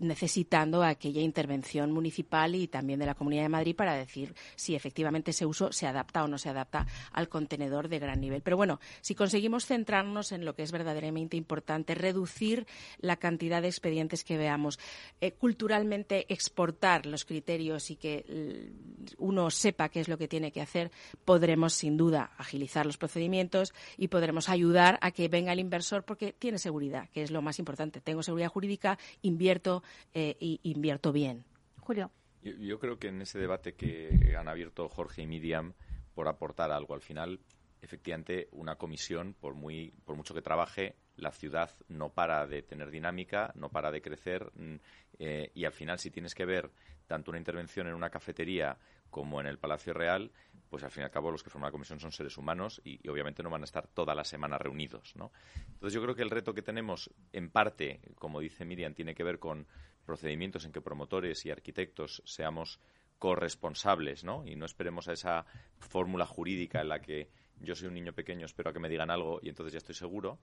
necesitando aquella intervención municipal y también de la Comunidad de Madrid para decir si efectivamente ese uso se adapta o no se adapta al contenedor de gran nivel. Pero bueno, si conseguimos centrarnos en lo que es verdaderamente importante, reducir la cantidad de expedientes que veamos. Eh, culturalmente exportar los criterios y que uno sepa qué es lo que tiene que hacer, podremos sin duda agilizar los procedimientos y podremos ayudar a que venga el inversor porque tiene seguridad, que es lo más importante. Tengo seguridad jurídica, invierto e invierto bien. Julio. yo creo que en ese debate que han abierto Jorge y Miriam, por aportar algo al final, efectivamente una comisión, por, muy, por mucho que trabaje, la ciudad no para de tener dinámica, no para de crecer mm, eh, y al final si tienes que ver tanto una intervención en una cafetería como en el Palacio Real, pues al fin y al cabo los que forman la comisión son seres humanos y, obviamente no van a estar toda la semana reunidos, ¿no? Entonces yo creo que el reto que tenemos, en parte, como dice Miriam, tiene que ver con procedimientos en que promotores y arquitectos seamos corresponsables, ¿no? Y no esperemos a esa fórmula jurídica en la que yo soy un niño pequeño, espero a que me digan algo y entonces ya estoy seguro.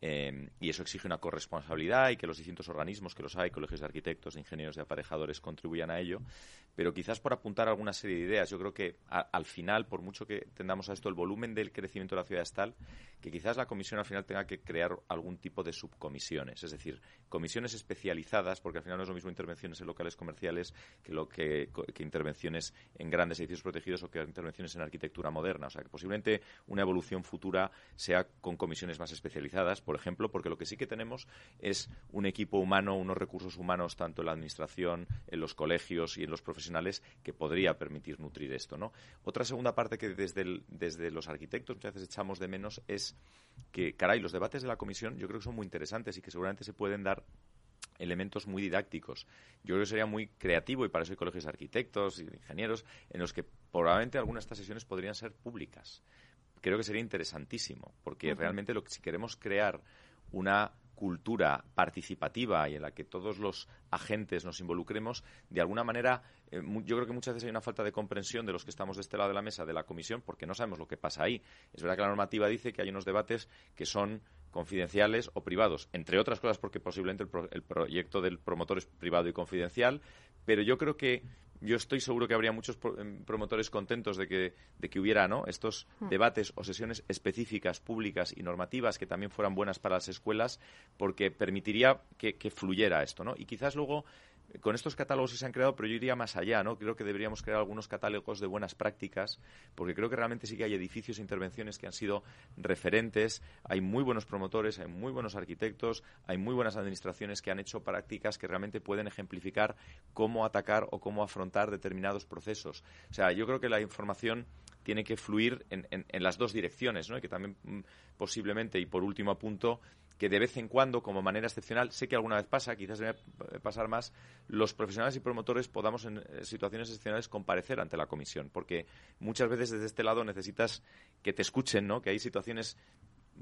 Eh, y eso exige una corresponsabilidad y que los distintos organismos, que los hay, colegios de arquitectos, ingenieros, de aparejadores, contribuyan a ello. Pero quizás por apuntar alguna serie de ideas, yo creo que al final, por mucho que tendamos a esto, el volumen del crecimiento de la ciudad es tal que quizás la comisión al final tenga que crear algún tipo de subcomisiones, es decir, comisiones especializadas, porque al final no es lo mismo intervenciones en locales comerciales que, lo que intervenciones en grandes edificios protegidos o que intervenciones en arquitectura moderna. O sea, que posiblemente una evolución futura sea con comisiones más especializadas por ejemplo, porque lo que sí que tenemos es un equipo humano, unos recursos humanos, tanto en la administración, en los colegios y en los profesionales, que podría permitir nutrir esto. ¿no? Otra segunda parte que desde, desde los arquitectos muchas veces echamos de menos es que, caray, los debates de la comisión yo creo que son muy interesantes y que seguramente se pueden dar elementos muy didácticos. Yo creo que sería muy creativo y para eso hay colegios de arquitectos y de ingenieros en los que probablemente algunas de estas sesiones podrían ser públicas creo que sería interesantísimo, porque realmente lo que, si queremos crear una cultura participativa y en la que todos los agentes nos involucremos, de alguna manera, eh, yo creo que muchas veces hay una falta de comprensión de los que estamos de este lado de la mesa de la comisión porque no sabemos lo que pasa ahí. Es verdad que la normativa dice que hay unos debates que son confidenciales o privados, entre otras cosas porque posiblemente el proyecto del promotor es privado y confidencial, pero yo creo que yo estoy seguro que habría muchos em, promotores contentos de que, de que hubiera ¿no? estos hmm. debates o sesiones específicas, públicas y normativas que también fueran buenas para las escuelas, porque permitiría que, que fluyera esto. ¿no? Y quizás luego con estos catálogos se han creado, pero yo iría más allá, ¿no? Creo que deberíamos crear algunos catálogos de buenas prácticas, porque creo que realmente sí que hay edificios e intervenciones que han sido referentes, hay muy buenos promotores, hay muy buenos arquitectos, hay muy buenas administraciones que han hecho prácticas que realmente pueden ejemplificar cómo atacar o cómo afrontar determinados procesos. O sea, yo creo que la información tiene que fluir en, las dos direcciones, ¿no? Y que también mm, posiblemente, y por último apunto, que de vez en cuando, como manera excepcional, sé que alguna vez pasa, quizás debe pasar más, los profesionales y promotores podamos en eh, situaciones excepcionales comparecer ante la comisión, porque muchas veces desde este lado necesitas que te escuchen, ¿no? Que hay situaciones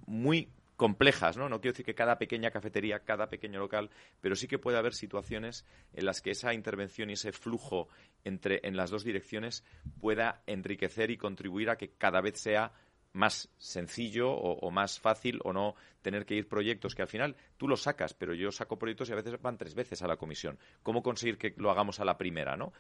muy complejas, ¿no? No quiero decir que cada pequeña cafetería, cada pequeño local, pero sí que puede haber situaciones en las que esa intervención y ese flujo entre en las dos direcciones pueda enriquecer y contribuir a que cada vez sea más sencillo o, más fácil o no tener que ir proyectos que al final tú los sacas, pero yo saco proyectos y a veces van tres veces a la comisión. ¿Cómo conseguir que lo hagamos a la primera, no?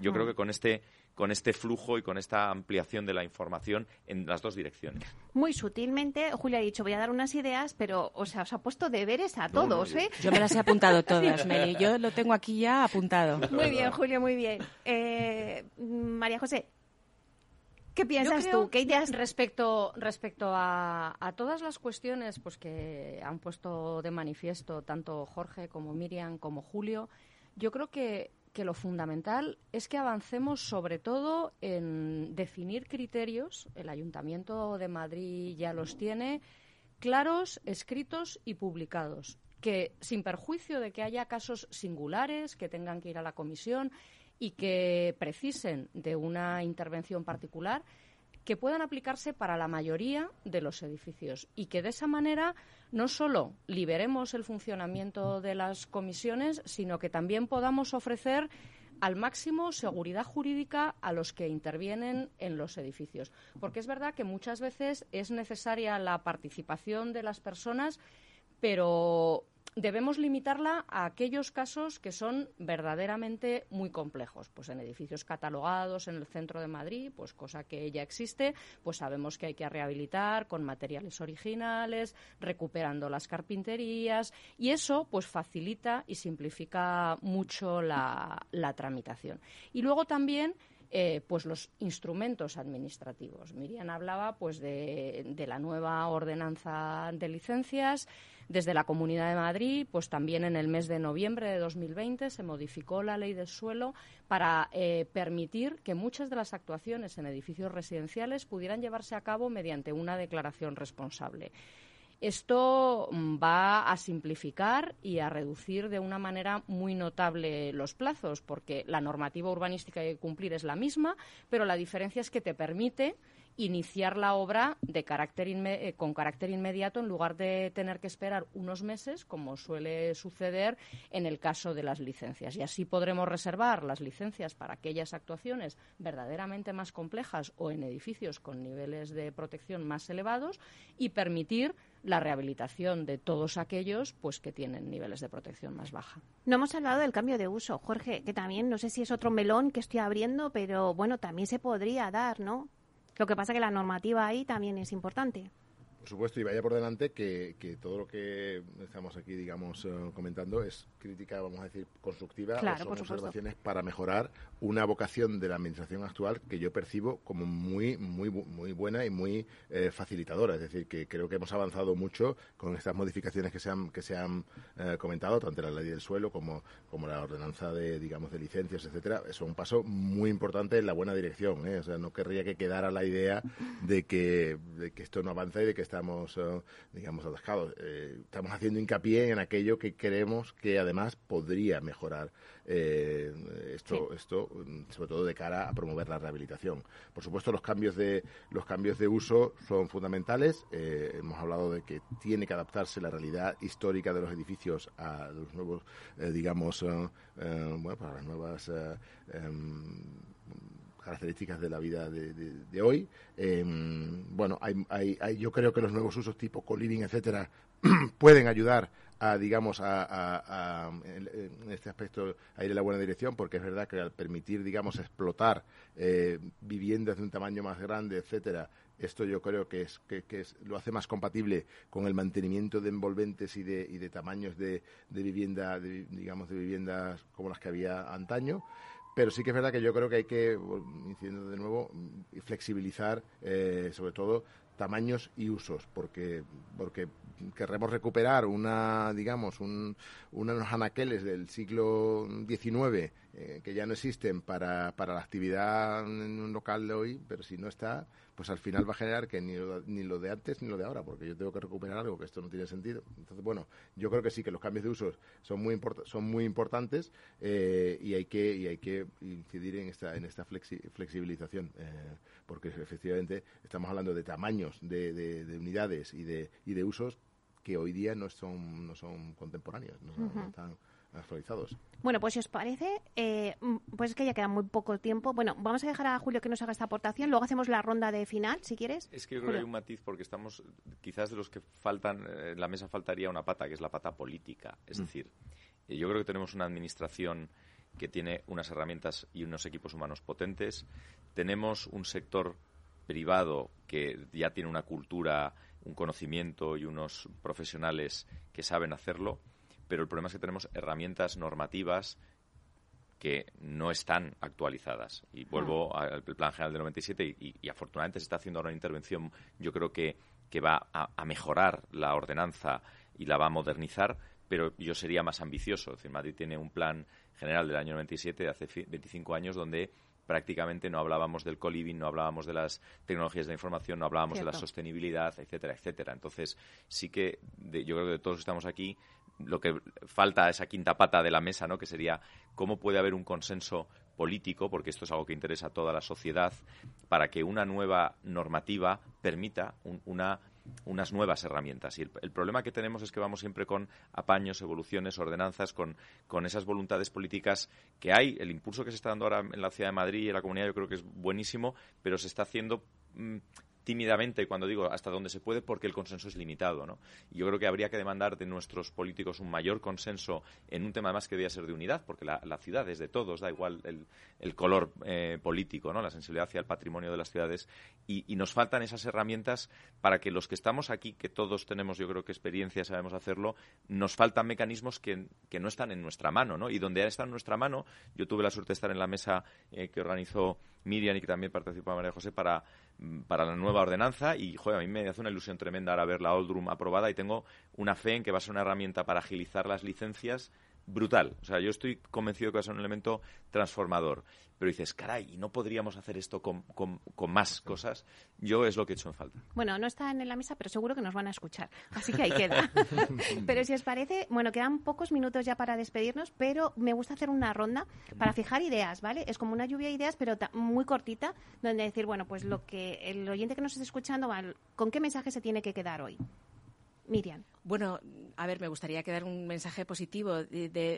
Yo creo que con este con este flujo y con esta ampliación de la información en las dos direcciones. Muy sutilmente, Julia ha dicho, voy a dar unas ideas, pero o sea, os ha puesto deberes a todos, ¿eh? Yo me las he apuntado *laughs* todas, Meli. Yo lo tengo aquí ya apuntado. Muy bien, Julia, muy bien. Eh, María José, ¿Qué piensas tú? ¿Qué ideas? Respecto, respecto a, a, todas las cuestiones pues, que han puesto de manifiesto tanto Jorge como Miriam como Julio, yo creo que, que lo fundamental es que avancemos sobre todo en definir criterios. El Ayuntamiento de Madrid ya los tiene claros, escritos y publicados que sin perjuicio de que haya casos singulares que tengan que ir a la comisión y que precisen de una intervención particular que puedan aplicarse para la mayoría de los edificios y que de esa manera no solo liberemos el funcionamiento de las comisiones, sino que también podamos ofrecer al máximo seguridad jurídica a los que intervienen en los edificios. Porque es verdad que muchas veces es necesaria la participación de las personas, pero debemos limitarla a aquellos casos que son verdaderamente muy complejos. Pues en edificios catalogados en el centro de Madrid, pues cosa que ya existe, pues sabemos que hay que rehabilitar con materiales originales, recuperando las carpinterías y eso pues facilita y simplifica mucho la, tramitación. Y luego también eh, pues los instrumentos administrativos. Miriam hablaba pues de, la nueva ordenanza de licencias. Desde la Comunidad de Madrid, pues también en el mes de noviembre de 2020 se modificó la ley del suelo para eh, permitir que muchas de las actuaciones en edificios residenciales pudieran llevarse a cabo mediante una declaración responsable. Esto mm, va a simplificar y a reducir de una manera muy notable los plazos, porque la normativa urbanística que cumplir es la misma, pero la diferencia es que te permite iniciar la obra eh, con carácter inmediato en lugar de tener que esperar unos meses, como suele suceder en el caso de las licencias. Y así podremos reservar las licencias para aquellas actuaciones verdaderamente más complejas o en edificios con niveles de protección más elevados y permitir la rehabilitación de todos aquellos pues que tienen niveles de protección más baja. No hemos hablado del cambio de uso, Jorge, que también no sé si es otro melón que estoy abriendo, pero bueno, también se podría dar, ¿no? Lo que pasa que la normativa ahí también es importante. Por supuesto, y vaya por delante que, todo lo que estamos aquí, digamos, eh, comentando es crítica, vamos a decir, constructiva claro, son observaciones para mejorar una vocación de la administración actual que yo percibo como muy, muy, muy buena y muy eh, facilitadora. Es decir, que creo que hemos avanzado mucho con estas modificaciones que se han, que se han eh, comentado, tanto la ley del suelo como, como la ordenanza de, digamos, de licencias, etcétera. Es un paso muy importante en la buena dirección. ¿eh? O sea, no querría que quedara la idea de que, de que esto no avanza y de que estamos, digamos, atascados. estamos haciendo hincapié en aquello que creemos que además podría mejorar eh, esto, esto mm, sobre todo de cara a promover la rehabilitación. Por supuesto, los cambios de los cambios de uso son fundamentales. Eh, hemos hablado de que tiene que adaptarse la realidad histórica de los edificios a los nuevos, eh, digamos, bueno, para las nuevas em, características de la vida de, hoy. Em, bueno, hay, hay, yo creo que los nuevos usos tipo co-living, etcétera, *clears throat* pueden ayudar a, digamos, a, en este aspecto a ir en la buena dirección, porque es verdad que al permitir, digamos, explotar eh, viviendas de un tamaño más grande, etcétera, esto yo creo que es que, lo hace más compatible con el mantenimiento de envolventes y de, y de tamaños de, de vivienda, digamos, de viviendas como las que había antaño. Pero sí que es verdad que yo creo que hay que, incidiendo de nuevo, flexibilizar, eh, sobre todo, tamaños y usos, porque, porque querremos recuperar una, digamos, un, unos anaqueles del siglo XIX eh, que ya no existen para, para la actividad en un local de hoy, pero si no está, pues al final va a generar que ni lo, ni lo de antes ni lo de ahora, porque yo tengo que recuperar algo que esto no tiene sentido. Entonces, bueno, yo creo que sí, que los cambios de usos son muy, son muy importantes eh, y, hay que, y hay que incidir en esta, en esta flexibilización, eh, porque efectivamente estamos hablando de tamaños de, de, unidades y de, y de usos que hoy día no son, no son contemporáneos, no, están actualizados. Bueno, pues si os parece, eh, mm, pues es que ya queda muy poco tiempo. Bueno, vamos a dejar a Julio que nos haga esta aportación, luego hacemos la ronda de final, si quieres. Es que yo creo que hay un matiz porque estamos, quizás de los que faltan, eh, en la mesa faltaría una pata, que es la pata política. Es mm. decir, eh, yo creo que tenemos una administración que tiene unas herramientas y unos equipos humanos potentes. Tenemos un sector privado que ya tiene una cultura, un conocimiento y unos profesionales que saben hacerlo pero el problema es que tenemos herramientas normativas que no están actualizadas. Y vuelvo ah. al Plan General del 97 y, afortunadamente se está haciendo ahora una intervención, yo creo que, que va a, mejorar la ordenanza y la va a modernizar, pero yo sería más ambicioso. Es decir, Madrid tiene un plan general del año 97, de hace 25 años, donde prácticamente no hablábamos del coliving, no hablábamos de las tecnologías de la información, no hablábamos de la sostenibilidad, etcétera, etcétera. Entonces, sí que yo creo que de todos que estamos aquí, lo que falta esa quinta pata de la mesa, ¿no? Que sería cómo puede haber un consenso político, porque esto es algo que interesa a toda la sociedad, para que una nueva normativa permita una unas nuevas herramientas. Y el, problema que tenemos es que vamos siempre con apaños, evoluciones, ordenanzas, con, con, esas voluntades políticas que hay. El impulso que se está dando ahora en la ciudad de Madrid y en la comunidad yo creo que es buenísimo, pero se está haciendo mm, tímidamente cuando digo hasta donde se puede porque el consenso es limitado. ¿no? Yo creo que habría que demandar de nuestros políticos un mayor consenso en un tema más que debía ser de unidad, porque la, ciudad es de todos, da igual el, color eh, político, ¿no? la sensibilidad hacia el patrimonio de las ciudades. Y, nos faltan esas herramientas para que los que estamos aquí, que todos tenemos yo creo que experiencia, sabemos hacerlo, nos faltan mecanismos que, no están en nuestra mano. ¿no? Y donde está en nuestra mano, yo tuve la suerte de estar en la mesa eh, que organizó Miriam y que también participó María José para para la nueva ordenanza. Y joder, a mí me hace una ilusión tremenda ahora ver la Old aprobada y tengo una fe en que va a ser una herramienta para agilizar las licencias brutal. O sea, yo estoy convencido que va a ser un elemento transformador. Pero dices, caray, ¿y no podríamos hacer esto con, con, más cosas? Yo es lo que he hecho en falta. Bueno, no está en la mesa, pero seguro que nos van a escuchar. Así que ahí queda. *laughs* pero si os parece, bueno, quedan pocos minutos ya para despedirnos, pero me gusta hacer una ronda para fijar ideas, ¿vale? Es como una lluvia de ideas, pero muy cortita, donde decir, bueno, pues lo que el oyente que nos esté escuchando, ¿con qué mensaje se tiene que quedar hoy? Miriam. Bueno, a ver, me gustaría quedar un mensaje positivo.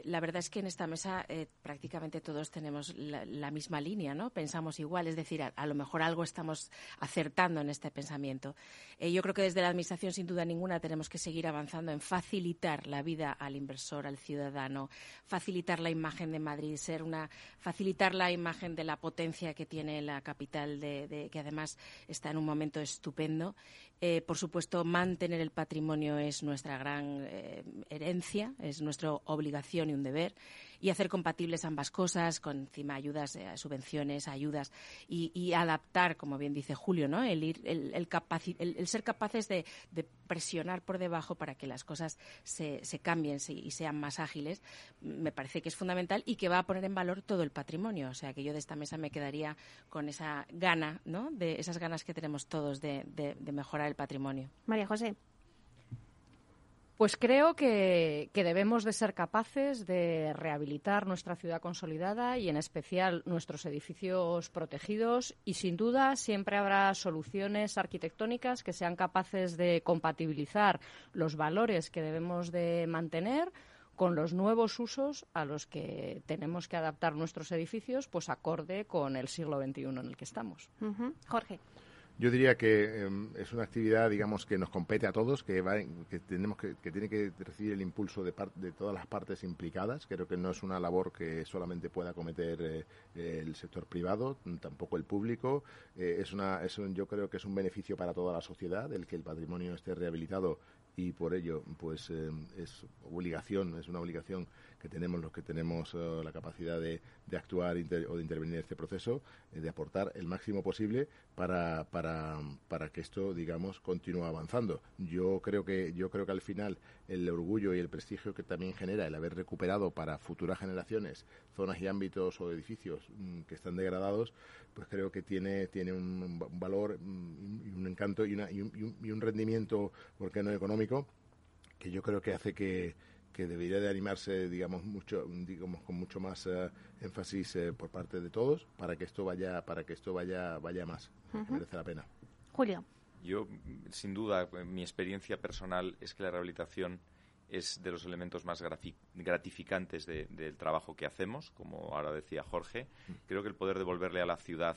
La verdad es que en esta mesa eh, prácticamente todos tenemos la, misma línea, ¿no? Pensamos igual, es decir, a, lo mejor algo estamos acertando en este pensamiento. Eh, yo creo que desde la Administración, sin duda ninguna, tenemos que seguir avanzando en facilitar la vida al inversor, al ciudadano, facilitar la imagen de Madrid, ser una, facilitar la imagen de la potencia que tiene la capital, de, que además está en un momento estupendo. Eh, por supuesto, mantener el patrimonio es nuestra nuestra gran eh, herencia, es nuestra obligación y un deber y hacer compatibles ambas cosas, con encima ayudas, eh, subvenciones, ayudas, y, adaptar, como bien dice Julio, ¿no? el, ir, el, el, ser capaces de, presionar por debajo para que las cosas se, se cambien y sean más ágiles, me parece que es fundamental y que va a poner en valor todo el patrimonio. O sea, que yo de esta mesa me quedaría con esa gana, ¿no? de esas ganas que tenemos todos de mejorar el patrimonio. María José. Pues creo que, debemos de ser capaces de rehabilitar nuestra ciudad consolidada y en especial nuestros edificios protegidos y sin duda siempre habrá soluciones arquitectónicas que sean capaces de compatibilizar los valores que debemos de mantener con los nuevos usos a los que tenemos que adaptar nuestros edificios, pues acorde con el siglo XXI en el que estamos. Jorge. Yo diría que em, es una actividad, digamos, que nos compete a todos, que, va, que tenemos que, que tiene que recibir el impulso de, de todas las partes implicadas. Creo que no es una labor que solamente pueda cometer eh, el sector privado, tampoco el público. Eh, es una, es yo creo que es un beneficio para toda la sociedad el que el patrimonio esté rehabilitado y por ello, pues em, es obligación, es una obligación que tenemos los que tenemos eh, la capacidad de, de actuar o de intervenir en este proceso, eh, de aportar el máximo posible para, para, para que esto, digamos, continúe avanzando. Yo creo que yo creo que al final el orgullo y el prestigio que también genera el haber recuperado para futuras generaciones zonas y ámbitos o edificios mm, que están degradados, pues creo que tiene tiene un, valor mm, y un encanto y, una, y, un, y un rendimiento, ¿por no económico? que yo creo que hace que, que debería de animarse, digamos, mucho, digamos, con mucho más eh, énfasis eh, por parte de todos para que esto vaya, para que esto vaya, vaya más. Merece la pena. Julio. Yo, sin duda, mi experiencia personal es que la rehabilitación es de los elementos más gratificantes del trabajo que hacemos, como ahora decía Jorge. Creo que el poder devolverle a la ciudad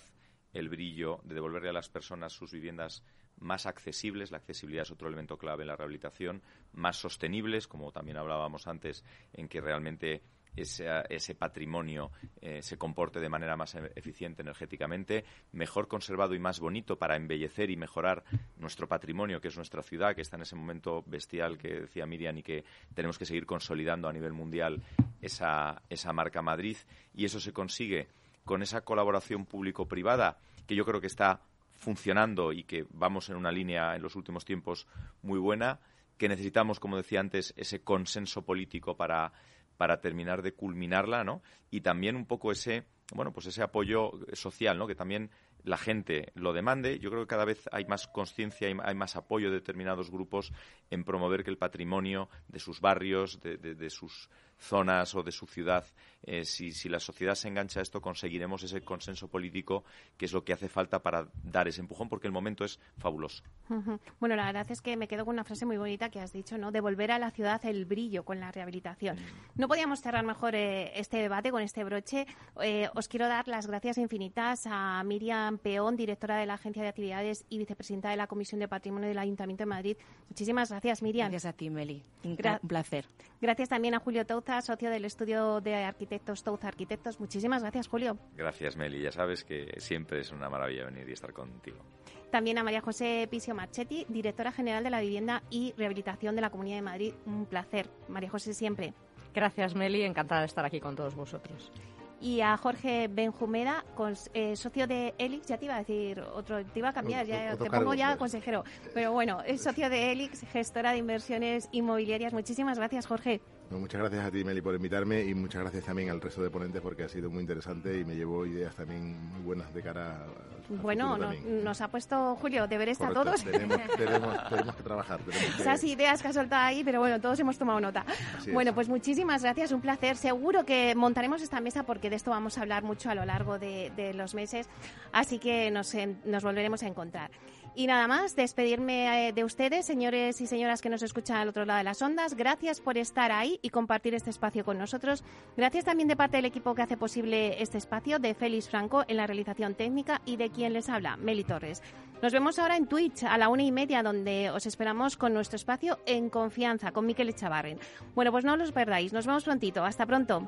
el brillo, de devolverle a las personas sus viviendas más accesibles, la accesibilidad es otro elemento clave en la rehabilitación, más sostenibles, como también hablábamos antes, en que realmente ese, patrimonio eh, se comporte de manera más e-, eficiente energéticamente, mejor conservado y más bonito para embellecer y mejorar nuestro patrimonio, que es nuestra ciudad, que está en ese momento bestial que decía Miriam y que tenemos que seguir consolidando a nivel mundial esa, esa marca Madrid. Y eso se consigue con esa colaboración público-privada que yo creo que está funcionando y que vamos en una línea en los últimos tiempos muy buena, que necesitamos, como decía antes, ese consenso político para, para terminar de culminarla, ¿no? Y también un poco ese, bueno, pues ese apoyo social, ¿no? Que también la gente lo demande. Yo creo que cada vez hay más conciencia, hay más apoyo de determinados grupos en promover que el patrimonio de sus barrios, de, de sus zonas o de su ciudad, eh, si, si, la sociedad se engancha a esto, conseguiremos ese consenso político que es lo que hace falta para dar ese empujón, porque el momento es fabuloso. Bueno, la verdad es que me quedo con una frase muy bonita que has dicho, ¿no? Devolver a la ciudad el brillo con la rehabilitación. Mm. No podíamos cerrar mejor eh, este debate con este broche. Eh, os quiero dar las gracias infinitas a Miriam Peón, directora de la Agencia de Actividades y vicepresidenta de la Comisión de Patrimonio del Ayuntamiento de Madrid. Muchísimas gracias, Miriam. Gracias a ti, Meli. Un placer. Gracias también a Julio Touza, socio del estudio de arquitectos Touza Arquitectos. Muchísimas gracias, Julio. Gracias, Meli. Ya sabes que siempre es una maravilla venir y estar contigo. También a María José Pisio Marchetti, directora general de la Vivienda y Rehabilitación de la Comunidad de Madrid. Un placer. María José, siempre. Gracias, Meli. Encantada de estar aquí con todos vosotros y a Jorge Benjumeda, eh, socio de Elix, ya te iba a decir otro, te iba a cambiar, ya te pongo ya consejero, pero bueno, es socio de Elix, gestora de inversiones inmobiliarias. Muchísimas gracias, Jorge muchas gracias a ti, Meli, por invitarme y muchas gracias también al resto de ponentes porque ha sido muy interesante y me llevó ideas también muy buenas de cara a. Bueno, nos ha puesto Julio deberes a todos. *laughs* Tenemos, que trabajar. Esas ideas que ha soltado ahí, pero bueno, todos hemos tomado nota. bueno, pues muchísimas gracias, un placer. Seguro que montaremos esta mesa porque de esto vamos a hablar mucho a lo largo de, los meses, así que nos, nos volveremos a encontrar. Y nada más, despedirme eh, de ustedes, señores y señoras que nos escuchan al otro lado de las ondas. Gracias por estar ahí y compartir este espacio con nosotros. Gracias también de parte del equipo que hace posible este espacio, de Félix Franco en la realización técnica y de quien les habla, Meli Torres. Nos vemos ahora en Twitch a la una y media, donde os esperamos con nuestro espacio en confianza, con Miquel Echavarren. Bueno, pues no los perdáis. Nos vemos prontito. Hasta pronto.